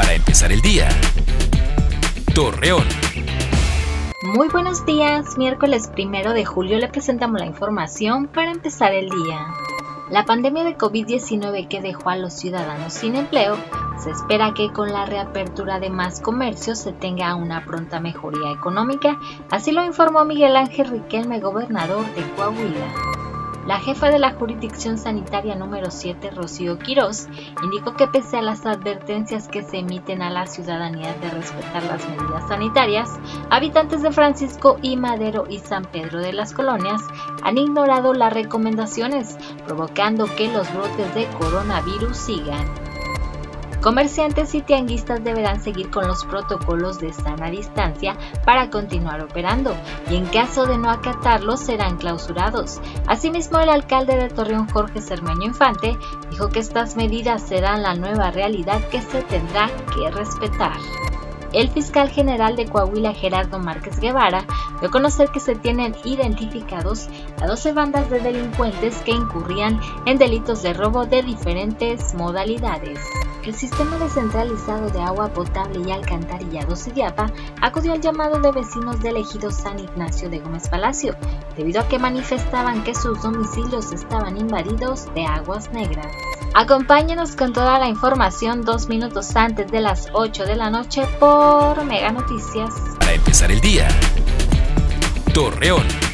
para empezar el día. Torreón. Muy buenos días, miércoles primero de julio le presentamos la información para empezar el día. La pandemia de COVID-19 que dejó a los ciudadanos sin empleo, se espera que con la reapertura de más comercios se tenga una pronta mejoría económica, así lo informó Miguel Ángel Riquelme, gobernador de Coahuila. La jefa de la jurisdicción sanitaria número 7, Rocío Quirós, indicó que pese a las advertencias que se emiten a la ciudadanía de respetar las medidas sanitarias, habitantes de Francisco y Madero y San Pedro de las Colonias han ignorado las recomendaciones, provocando que los brotes de coronavirus sigan. Comerciantes y tianguistas deberán seguir con los protocolos de sana distancia para continuar operando y en caso de no acatarlos serán clausurados. Asimismo, el alcalde de Torreón, Jorge Cermeño Infante, dijo que estas medidas serán la nueva realidad que se tendrá que respetar. El fiscal general de Coahuila, Gerardo Márquez Guevara, dio a conocer que se tienen identificados a 12 bandas de delincuentes que incurrían en delitos de robo de diferentes modalidades. El sistema descentralizado de agua potable y alcantarillado Sidiapa acudió al llamado de vecinos del ejido San Ignacio de Gómez Palacio, debido a que manifestaban que sus domicilios estaban invadidos de aguas negras. Acompáñenos con toda la información dos minutos antes de las 8 de la noche por Mega Noticias. Para empezar el día. Torreón.